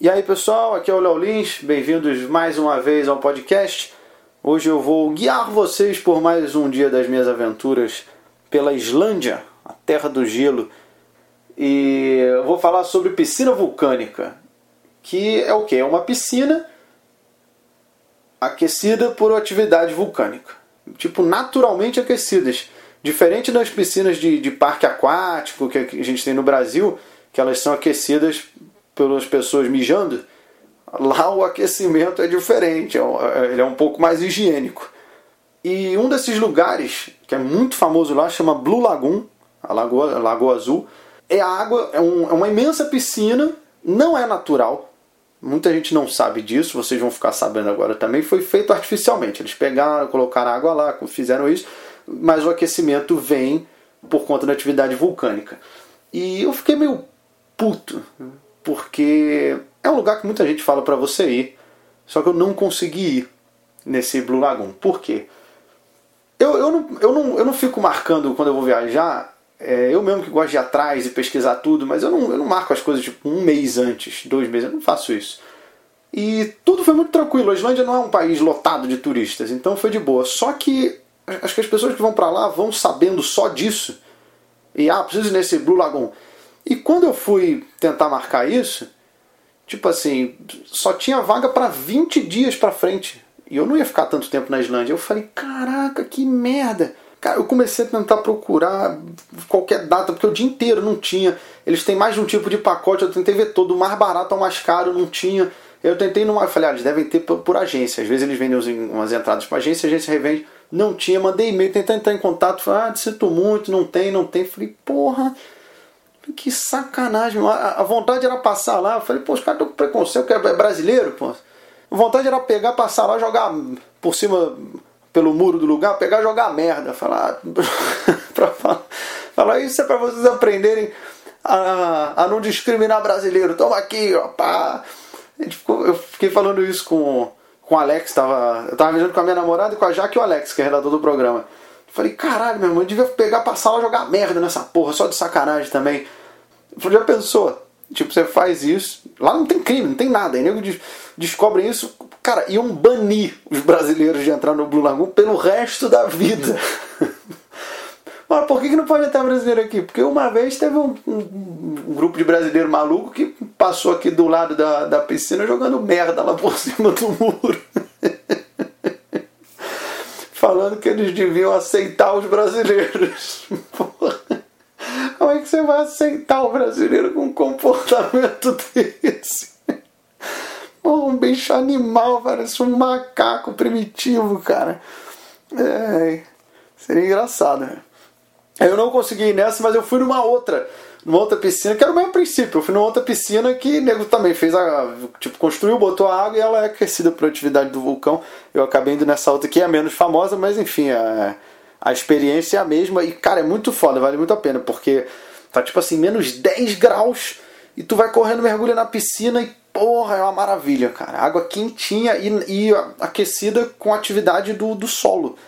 E aí pessoal, aqui é o Léo Lins, bem-vindos mais uma vez ao podcast. Hoje eu vou guiar vocês por mais um dia das minhas aventuras pela Islândia, a terra do gelo. E eu vou falar sobre piscina vulcânica, que é o que? É uma piscina aquecida por atividade vulcânica. Tipo, naturalmente aquecidas. Diferente das piscinas de, de parque aquático que a gente tem no Brasil, que elas são aquecidas pelas pessoas mijando, lá o aquecimento é diferente, é é, ele é um pouco mais higiênico. E um desses lugares, que é muito famoso lá, chama Blue Lagoon, a Lagoa, a Lagoa Azul. É água, é, um, é uma imensa piscina, não é natural. Muita gente não sabe disso, vocês vão ficar sabendo agora também. Foi feito artificialmente. Eles pegaram, colocaram água lá, fizeram isso, mas o aquecimento vem por conta da atividade vulcânica. E eu fiquei meio puto porque é um lugar que muita gente fala para você ir, só que eu não consegui ir nesse Blue Lagoon. Por quê? Eu, eu, não, eu, não, eu não fico marcando quando eu vou viajar, é, eu mesmo que gosto de ir atrás e pesquisar tudo, mas eu não, eu não marco as coisas tipo um mês antes, dois meses, eu não faço isso. E tudo foi muito tranquilo. A Islândia não é um país lotado de turistas, então foi de boa. Só que acho que as pessoas que vão para lá vão sabendo só disso. E ah, preciso ir nesse Blue Lagoon. E quando eu fui tentar marcar isso, tipo assim, só tinha vaga para 20 dias para frente. E eu não ia ficar tanto tempo na Islândia. Eu falei, caraca, que merda. Cara, eu comecei a tentar procurar qualquer data, porque o dia inteiro não tinha. Eles têm mais de um tipo de pacote, eu tentei ver todo, o mais barato ao mais caro, não tinha. Eu tentei numa. Eu falei, ah, eles devem ter por, por agência. Às vezes eles vendem umas entradas para agência, a agência revende. Não tinha, mandei e-mail, tentei entrar em contato. Falei, ah, sinto muito, não tem, não tem. Falei, porra. Que sacanagem, a, vontade era passar lá. Eu falei, pô, os caras estão com preconceito, que é brasileiro, pô. A vontade era pegar, passar lá, jogar por cima, pelo muro do lugar, pegar jogar merda. Falar, pra falar, falar isso é para vocês aprenderem a, a não discriminar brasileiro. Toma aqui, ó, pá. eu fiquei falando isso com, com o Alex, tava, eu tava viajando com a minha namorada e com a Jaque e o Alex, que é redator do programa. Falei, caralho, meu irmão, eu devia pegar, passar lá jogar merda nessa porra, só de sacanagem também. Já pensou? Tipo, você faz isso, lá não tem crime, não tem nada. Aí nego descobre isso, cara, iam banir os brasileiros de entrar no Blue Lagoon pelo resto da vida. Mas por que, que não pode entrar brasileiro aqui? Porque uma vez teve um, um, um, grupo de brasileiro maluco que passou aqui do lado da, da piscina jogando merda lá por cima do muro. Falando que eles deviam aceitar os brasileiros. Que você vai aceitar o brasileiro com um comportamento desse? um bicho animal, parece um macaco primitivo, cara. É, seria engraçado. Né? Eu não consegui ir nessa, mas eu fui numa outra, numa outra piscina, que era o mesmo princípio. Eu fui numa outra piscina que o nego também fez a. Tipo, construiu, botou a água e ela é aquecida por atividade do vulcão. Eu acabei indo nessa outra que é menos famosa, mas enfim, é a experiência é a mesma e, cara, é muito foda, vale muito a pena, porque tá tipo assim, menos 10 graus e tu vai correndo, mergulha na piscina e, porra, é uma maravilha, cara. Água quentinha e, e aquecida com a atividade do, do solo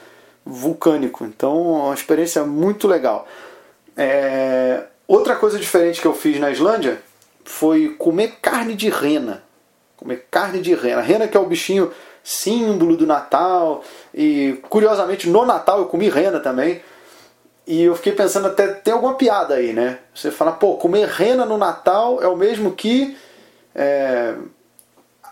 vulcânico. Então, uma experiência muito legal. É... Outra coisa diferente que eu fiz na Islândia foi comer carne de rena. Comer carne de rena. Rena que é o bichinho símbolo do Natal. E curiosamente no Natal eu comi rena também. E eu fiquei pensando até tem alguma piada aí, né? Você fala, pô, comer rena no Natal é o mesmo que. É...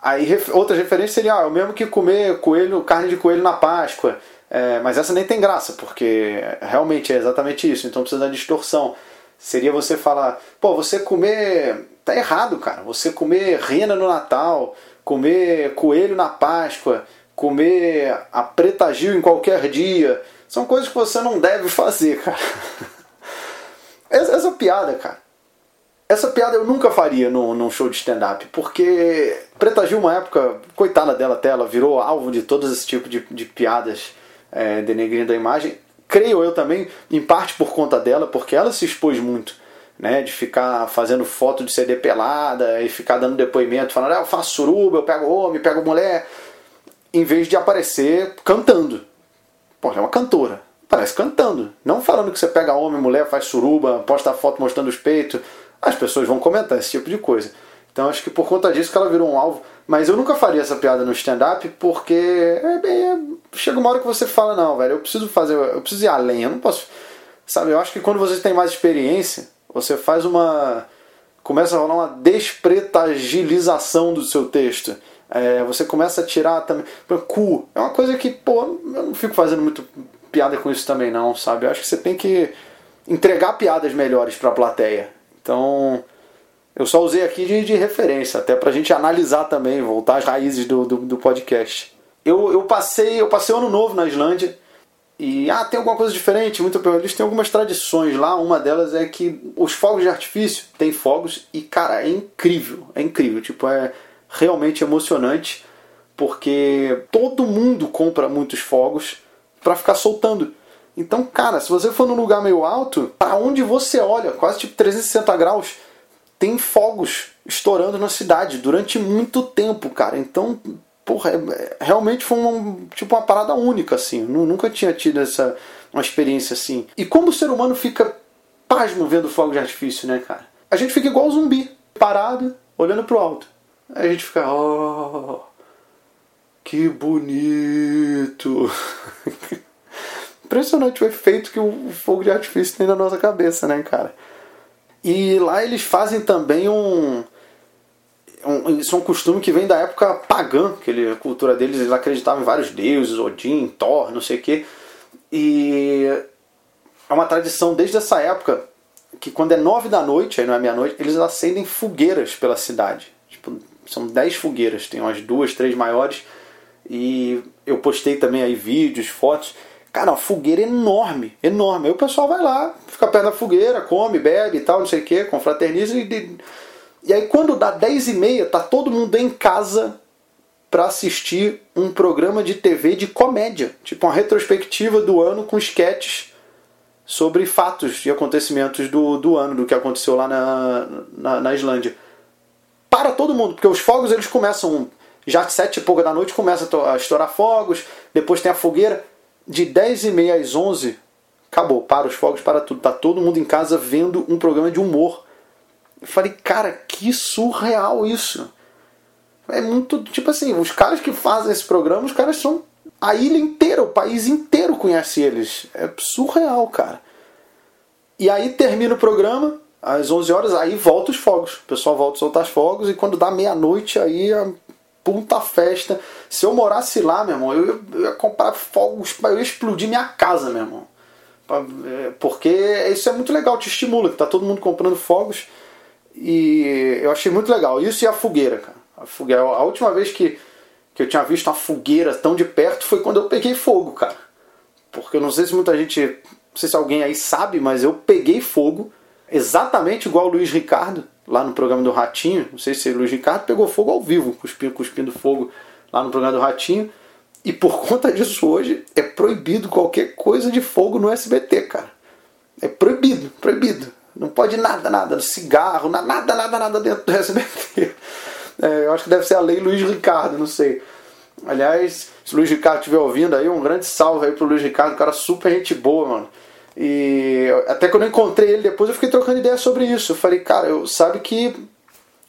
Aí outras referências seriam, ah, é o mesmo que comer coelho, carne de coelho na Páscoa. É, mas essa nem tem graça, porque realmente é exatamente isso, então precisa da distorção. Seria você falar, pô, você comer. Tá errado, cara. Você comer rena no Natal comer coelho na Páscoa, comer a preta Gil em qualquer dia. São coisas que você não deve fazer, cara. Essa, essa piada, cara. Essa piada eu nunca faria num, num show de stand-up, porque Preta Gil, uma época, coitada dela até, ela virou alvo de todos esse tipo de, de piadas é, denegrindo a imagem. Creio eu também, em parte por conta dela, porque ela se expôs muito né, de ficar fazendo foto de CD pelada e ficar dando depoimento, falando, ah, eu faço suruba, eu pego homem, pego mulher, em vez de aparecer cantando. Pô, é uma cantora, parece cantando, não falando que você pega homem, mulher, faz suruba, posta foto mostrando os peitos. As pessoas vão comentar esse tipo de coisa. Então acho que por conta disso que ela virou um alvo. Mas eu nunca faria essa piada no stand-up porque é, é, chega uma hora que você fala, não, velho, eu preciso fazer, eu preciso ir além, eu não posso. Sabe, eu acho que quando você tem mais experiência, você faz uma. começa a rolar uma despretagilização do seu texto. É, você começa a tirar também. Cu. É uma coisa que, pô, eu não fico fazendo muito piada com isso também, não, sabe? Eu acho que você tem que entregar piadas melhores para a plateia. Então, eu só usei aqui de, de referência, até pra gente analisar também, voltar às raízes do, do, do podcast. Eu, eu passei eu passei ano novo na Islândia e ah, tem alguma coisa diferente? Muito eles têm algumas tradições lá. Uma delas é que os fogos de artifício tem fogos e cara, é incrível, é incrível, tipo é realmente emocionante porque todo mundo compra muitos fogos para ficar soltando. Então, cara, se você for num lugar meio alto, para onde você olha, quase tipo 360 graus, tem fogos estourando na cidade durante muito tempo, cara. Então, porra, é, é, realmente foi uma, tipo uma parada única, assim. Eu nunca tinha tido essa uma experiência assim. E como o ser humano fica pasmo vendo fogo de artifício, né, cara? A gente fica igual zumbi, parado, olhando pro alto. A gente fica, oh, que bonito. Impressionante o efeito que o fogo de artifício tem na nossa cabeça, né, cara? E lá eles fazem também um, um, isso é um costume que vem da época pagã, que ele, a cultura deles, eles acreditavam em vários deuses, Odin, Thor, não sei o quê. E é uma tradição desde essa época que quando é nove da noite, aí não é meia-noite, eles acendem fogueiras pela cidade. Tipo, são dez fogueiras, tem umas duas, três maiores. E eu postei também aí vídeos, fotos. Cara, uma fogueira enorme, enorme. Aí o pessoal vai lá, fica perto da fogueira, come, bebe e tal, não sei o que, confraterniza e. E aí quando dá 10 e meia, tá todo mundo em casa para assistir um programa de TV de comédia, tipo uma retrospectiva do ano com sketches sobre fatos e acontecimentos do, do ano, do que aconteceu lá na, na, na Islândia. Para todo mundo, porque os fogos eles começam já de sete e pouca da noite começa a estourar fogos, depois tem a fogueira de 10 e meia às 11, acabou, para os fogos, para tudo. Tá todo mundo em casa vendo um programa de humor. Eu falei, cara, que surreal isso. É muito, tipo assim, os caras que fazem esse programa, os caras são a ilha inteira, o país inteiro conhece eles. É surreal, cara. E aí termina o programa, às 11 horas, aí volta os fogos. O pessoal volta a soltar os fogos e quando dá meia-noite, aí a puta festa. Se eu morasse lá, meu irmão, eu ia, eu ia comprar fogos, eu ia explodir minha casa, meu irmão. É, porque isso é muito legal, te estimula, que tá todo mundo comprando fogos. E eu achei muito legal. Isso e a fogueira, cara. A, fogueira, a última vez que, que eu tinha visto uma fogueira tão de perto foi quando eu peguei fogo, cara. Porque eu não sei se muita gente. Não sei se alguém aí sabe, mas eu peguei fogo exatamente igual o Luiz Ricardo lá no programa do Ratinho. Não sei se o Luiz Ricardo pegou fogo ao vivo, cuspindo, cuspindo fogo lá no programa do Ratinho. E por conta disso hoje é proibido qualquer coisa de fogo no SBT, cara. É proibido, proibido. Não pode nada, nada, cigarro, nada, nada, nada dentro do SBT. É, eu acho que deve ser a lei Luiz Ricardo, não sei. Aliás, se o Luiz Ricardo estiver ouvindo aí, um grande salve aí pro Luiz Ricardo, cara super gente boa, mano. E até quando eu encontrei ele depois, eu fiquei trocando ideia sobre isso. Eu falei, cara, eu sabe que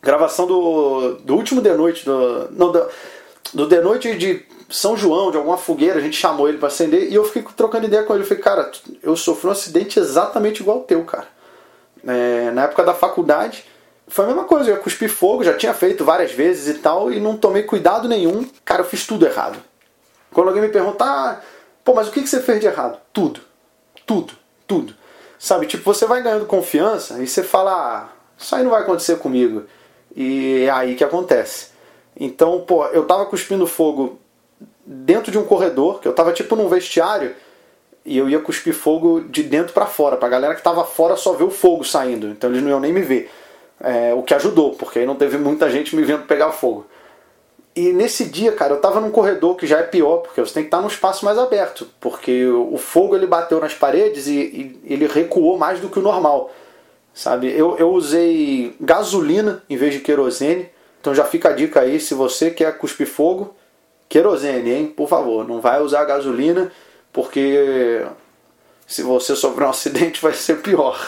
gravação do, do último The Noite, do, não, do, do The Noite de São João, de alguma fogueira, a gente chamou ele para acender e eu fiquei trocando ideia com ele. Eu falei, cara, eu sofri um acidente exatamente igual ao teu, cara. É, na época da faculdade, foi a mesma coisa, eu ia cuspir fogo, já tinha feito várias vezes e tal, e não tomei cuidado nenhum. Cara, eu fiz tudo errado. Quando alguém me perguntar, ah, pô, mas o que você fez de errado? Tudo. Tudo tudo. Sabe, tipo, você vai ganhando confiança e você fala, ah, isso aí não vai acontecer comigo. E é aí que acontece. Então, pô, eu tava cuspindo fogo dentro de um corredor, que eu tava tipo num vestiário, e eu ia cuspir fogo de dentro para fora, pra galera que tava fora só ver o fogo saindo, então eles não iam nem me ver. É, o que ajudou, porque aí não teve muita gente me vendo pegar fogo. E nesse dia, cara, eu tava num corredor que já é pior, porque você tem que estar num espaço mais aberto, porque o fogo ele bateu nas paredes e, e ele recuou mais do que o normal, sabe? Eu, eu usei gasolina em vez de querosene, então já fica a dica aí, se você quer cuspir fogo, querosene, hein? Por favor, não vai usar gasolina, porque se você sofrer um acidente vai ser pior.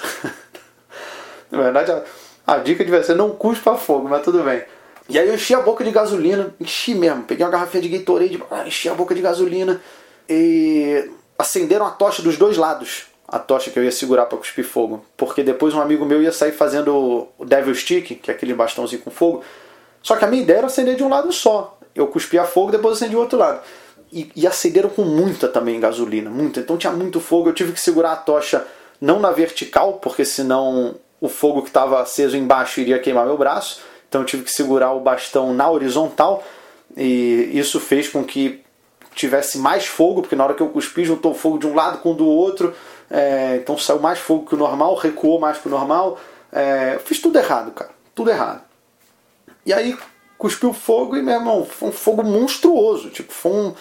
Na verdade, A dica devia ser não cuspa fogo, mas tudo bem. E aí eu enchi a boca de gasolina, enchi mesmo. Peguei uma garrafinha de Gatorade, ah, enchi a boca de gasolina e acenderam a tocha dos dois lados. A tocha que eu ia segurar para cuspir fogo. Porque depois um amigo meu ia sair fazendo o Devil Stick, que é aquele bastãozinho com fogo. Só que a minha ideia era acender de um lado só. Eu cuspia fogo, depois acendi do outro lado. E, e acenderam com muita também gasolina, muita. Então tinha muito fogo. Eu tive que segurar a tocha não na vertical, porque senão o fogo que estava aceso embaixo iria queimar meu braço. Então eu tive que segurar o bastão na horizontal. E isso fez com que tivesse mais fogo, porque na hora que eu cuspi juntou fogo de um lado com o do outro, é, então saiu mais fogo que o normal, recuou mais que o normal. É, fiz tudo errado, cara, tudo errado. E aí cuspiu fogo e, meu irmão, foi um fogo monstruoso, tipo, foi, um,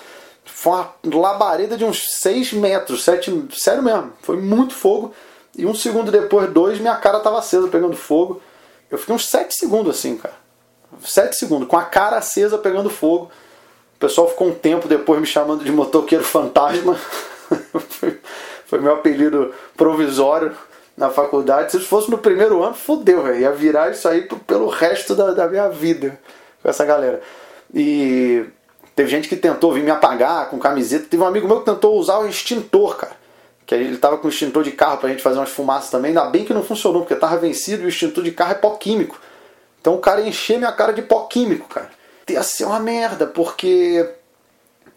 foi uma labareda de uns 6 metros, 7, sério mesmo, foi muito fogo. E um segundo depois, dois, minha cara tava acesa pegando fogo. Eu fiquei uns 7 segundos assim, cara. 7 segundos, com a cara acesa pegando fogo. O pessoal ficou um tempo depois me chamando de motoqueiro fantasma. foi, meu apelido provisório na faculdade. Se fosse no primeiro ano, fodeu, velho. Ia virar isso aí pelo resto da, da minha vida com essa galera. E teve gente que tentou vir me apagar com camiseta. Teve um amigo meu que tentou usar o extintor, cara. Que ele tava com extintor de carro pra gente fazer umas fumaças também. Ainda bem que não funcionou, porque tava vencido e o extintor de carro é pó químico. Então o cara encheu minha cara de pó químico, cara ia ser uma merda, porque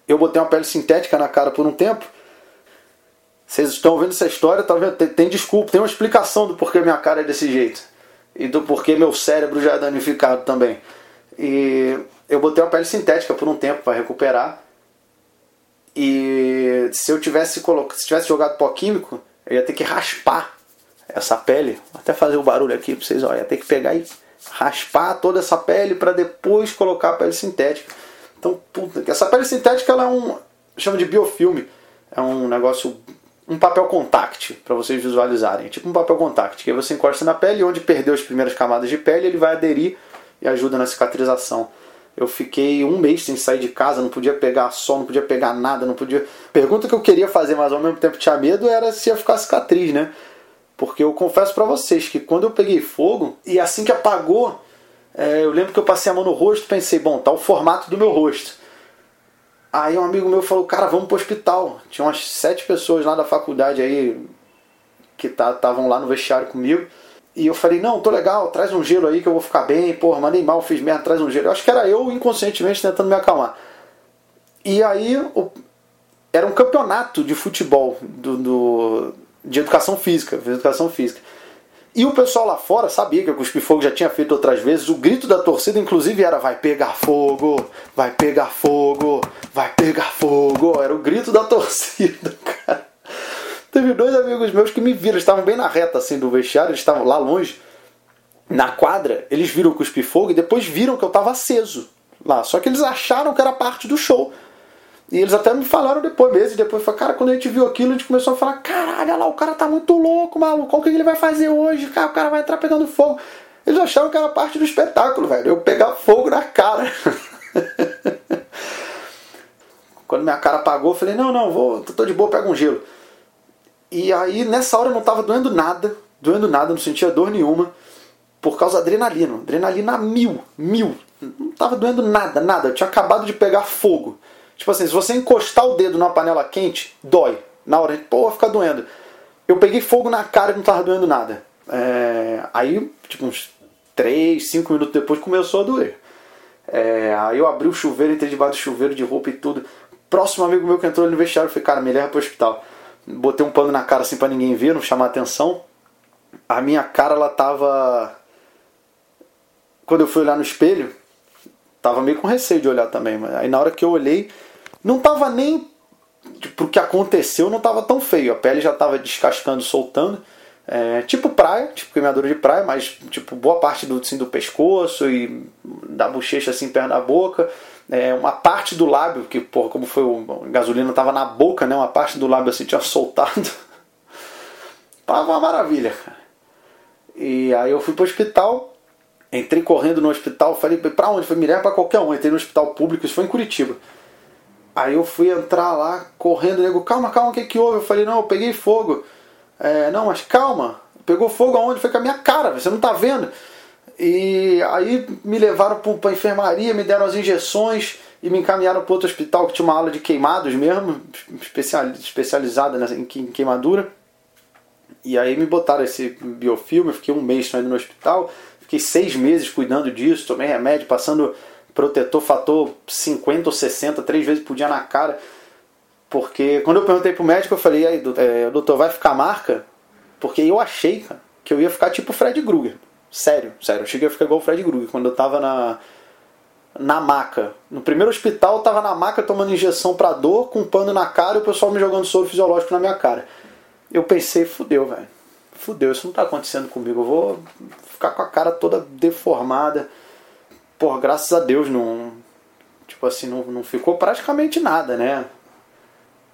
eu botei uma pele sintética na cara por um tempo. Vocês estão vendo essa história, tá vendo? Tem, tem desculpa, tem uma explicação do porquê minha cara é desse jeito. E do porquê meu cérebro já é danificado também. E eu botei uma pele sintética por um tempo para recuperar. E se eu tivesse colocado, se tivesse jogado pó químico, eu ia ter que raspar essa pele. Vou até fazer o barulho aqui para vocês, olha, ia ter que pegar e raspar toda essa pele para depois colocar a pele sintética. Então, puta, essa pele sintética ela é um chama de biofilme, é um negócio um papel contact para vocês visualizarem, tipo um papel contact que aí você encosta na pele, onde perdeu as primeiras camadas de pele, ele vai aderir e ajuda na cicatrização. Eu fiquei um mês sem sair de casa, não podia pegar sol, não podia pegar nada, não podia. Pergunta que eu queria fazer, mas ao mesmo tempo tinha medo era se ia ficar cicatriz, né? Porque eu confesso para vocês que quando eu peguei fogo e assim que apagou, é, eu lembro que eu passei a mão no rosto pensei, bom, tá o formato do meu rosto. Aí um amigo meu falou, cara, vamos pro hospital. Tinha umas sete pessoas lá da faculdade aí que estavam tá, lá no vestiário comigo. E eu falei, não, tô legal, traz um gelo aí que eu vou ficar bem, porra, mandei mal, fiz merda, traz um gelo. Eu acho que era eu inconscientemente tentando me acalmar. E aí o... era um campeonato de futebol do, do de educação física, educação física. E o pessoal lá fora sabia que o Cuspe Fogo já tinha feito outras vezes. O grito da torcida, inclusive, era: vai pegar fogo, vai pegar fogo, vai pegar fogo. Era o grito da torcida, dois amigos meus que me viram, estavam bem na reta assim do vestiário, eles estavam lá longe, na quadra. Eles viram o Cuspe Fogo e depois viram que eu estava aceso lá. Só que eles acharam que era parte do show. E eles até me falaram depois, meses depois, falaram, cara, quando a gente viu aquilo, a gente começou a falar, caralho, olha lá, o cara tá muito louco, maluco, qual que ele vai fazer hoje? Cara, o cara vai entrar pegando fogo. Eles acharam que era parte do espetáculo, velho. Eu pegar fogo na cara. quando minha cara apagou, eu falei, não, não, vou, tô de boa, pega um gelo. E aí, nessa hora, não tava doendo nada, doendo nada, não sentia dor nenhuma, por causa da adrenalina. Adrenalina mil, mil. Não tava doendo nada, nada. Eu tinha acabado de pegar fogo. Tipo assim, se você encostar o dedo numa panela quente, dói. Na hora, pô, fica doendo. Eu peguei fogo na cara e não tava doendo nada. É, aí, tipo, uns 3, 5 minutos depois começou a doer. É, aí eu abri o chuveiro, entrei debaixo do chuveiro de roupa e tudo. Próximo amigo meu que entrou no vestiário, eu falei, cara, me leva pro hospital. Botei um pano na cara assim pra ninguém ver, não chamar atenção. A minha cara, ela tava. Quando eu fui olhar no espelho, tava meio com receio de olhar também. Mas aí na hora que eu olhei, não tava nem. Tipo, o que aconteceu não tava tão feio. A pele já tava descascando, soltando. É, tipo praia, tipo queimadura de praia, mas tipo boa parte do, assim, do pescoço e da bochecha assim perto da boca. É, uma parte do lábio, que porra, como foi o a gasolina tava na boca, né? Uma parte do lábio assim tinha soltado. tava uma maravilha, cara. E aí eu fui pro hospital, Entrei correndo no hospital, falei, pra onde? Falei, me pra qualquer um. Entrei no hospital público, isso foi em Curitiba. Aí eu fui entrar lá, correndo, nego, calma, calma, o que que houve? Eu falei, não, eu peguei fogo. É, não, mas calma, pegou fogo aonde? Foi com a minha cara, você não tá vendo. E aí me levaram para a enfermaria, me deram as injeções e me encaminharam para outro hospital que tinha uma aula de queimados mesmo, especializada em queimadura. E aí me botaram esse biofilme, fiquei um mês saindo no hospital, fiquei seis meses cuidando disso, tomei remédio, passando protetor fator 50 ou 60, três vezes por dia na cara. Porque quando eu perguntei pro médico, eu falei, aí, é, doutor, vai ficar marca? Porque eu achei, cara, que eu ia ficar tipo Fred Krueger. Sério, sério. Eu cheguei a ficar igual o Fred Krueger quando eu tava na, na maca. No primeiro hospital, eu tava na maca tomando injeção pra dor, com um pano na cara e o pessoal me jogando soro fisiológico na minha cara. Eu pensei, fudeu, velho. Fudeu, isso não tá acontecendo comigo. Eu vou ficar com a cara toda deformada. Pô, graças a Deus não. Tipo assim, não, não ficou praticamente nada, né?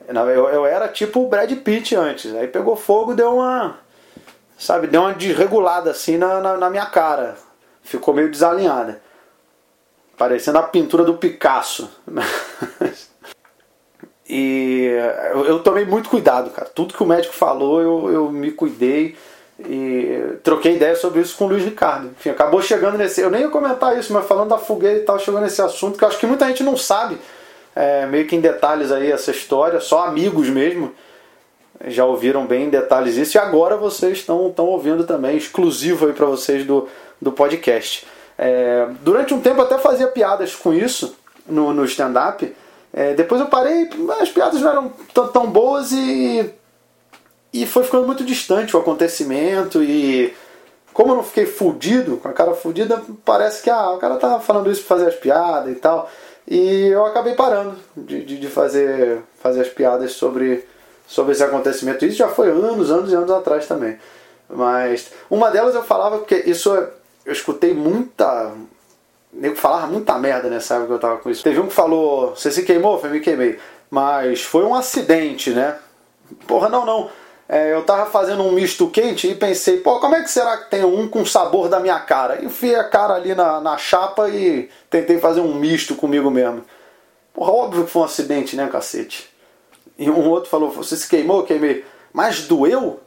Eu, eu era tipo o Brad Pitt antes. Aí pegou fogo deu uma. Sabe, deu uma desregulada assim na, na, na minha cara. Ficou meio desalinhada. Parecendo a pintura do Picasso. e eu, tomei muito cuidado, cara. Tudo que o médico falou, eu, eu me cuidei. E troquei ideia sobre isso com o Luiz Ricardo. Enfim, acabou chegando nesse. Eu nem ia comentar isso, mas falando da fogueira e tal, chegando nesse assunto que eu acho que muita gente não sabe é, meio que em detalhes aí essa história, só amigos mesmo já ouviram bem em detalhes isso e agora vocês estão, ouvindo também, exclusivo aí para vocês do, do podcast. É, durante um tempo até fazia piadas com isso no, no stand-up. É, depois eu parei, as piadas não eram tão, tão boas e, e foi ficando muito distante o acontecimento e como eu não fiquei fudido, com a cara fudida, parece que ah, o cara tá falando isso pra fazer as piadas e tal. E eu acabei parando de, de, de, fazer, fazer as piadas sobre, sobre esse acontecimento. Isso já foi anos, anos e anos atrás também. Mas uma delas eu falava, porque isso eu escutei muita. Nego falava muita merda nessa época que eu tava com isso. Teve um que falou: Você se queimou? Eu Me queimei. Mas foi um acidente, né? Porra, não, não. É, eu tava fazendo um misto quente e pensei, pô, como é que será que tem um com sabor da minha cara? Enfiei a cara ali na, na chapa e tentei fazer um misto comigo mesmo. Porra, óbvio que foi um acidente, né, cacete? E um outro falou, você se queimou? Queimei. Mas doeu?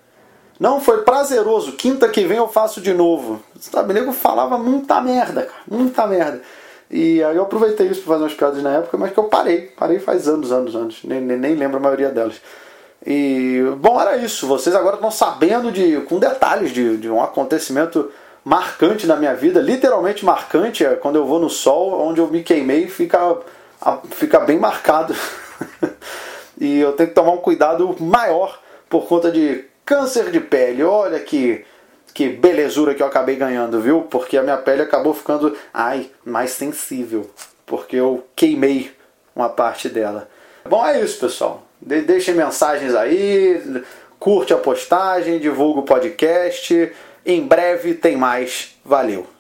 Não, foi prazeroso. Quinta que vem eu faço de novo. Sabe, nego falava muita merda, cara. Muita merda. E aí eu aproveitei isso para fazer umas piadas na época, mas que eu parei. Parei faz anos, anos, anos. Nem, nem, nem lembro a maioria delas. E, bom, era isso. Vocês agora estão sabendo de, com detalhes de, de um acontecimento marcante na minha vida, literalmente marcante, é quando eu vou no sol, onde eu me queimei, fica, fica bem marcado. e eu tenho que tomar um cuidado maior por conta de câncer de pele. Olha que, que belezura que eu acabei ganhando, viu? Porque a minha pele acabou ficando, ai, mais sensível, porque eu queimei uma parte dela. Bom, é isso, pessoal. De deixem mensagens aí, curte a postagem, divulga o podcast. Em breve tem mais. Valeu!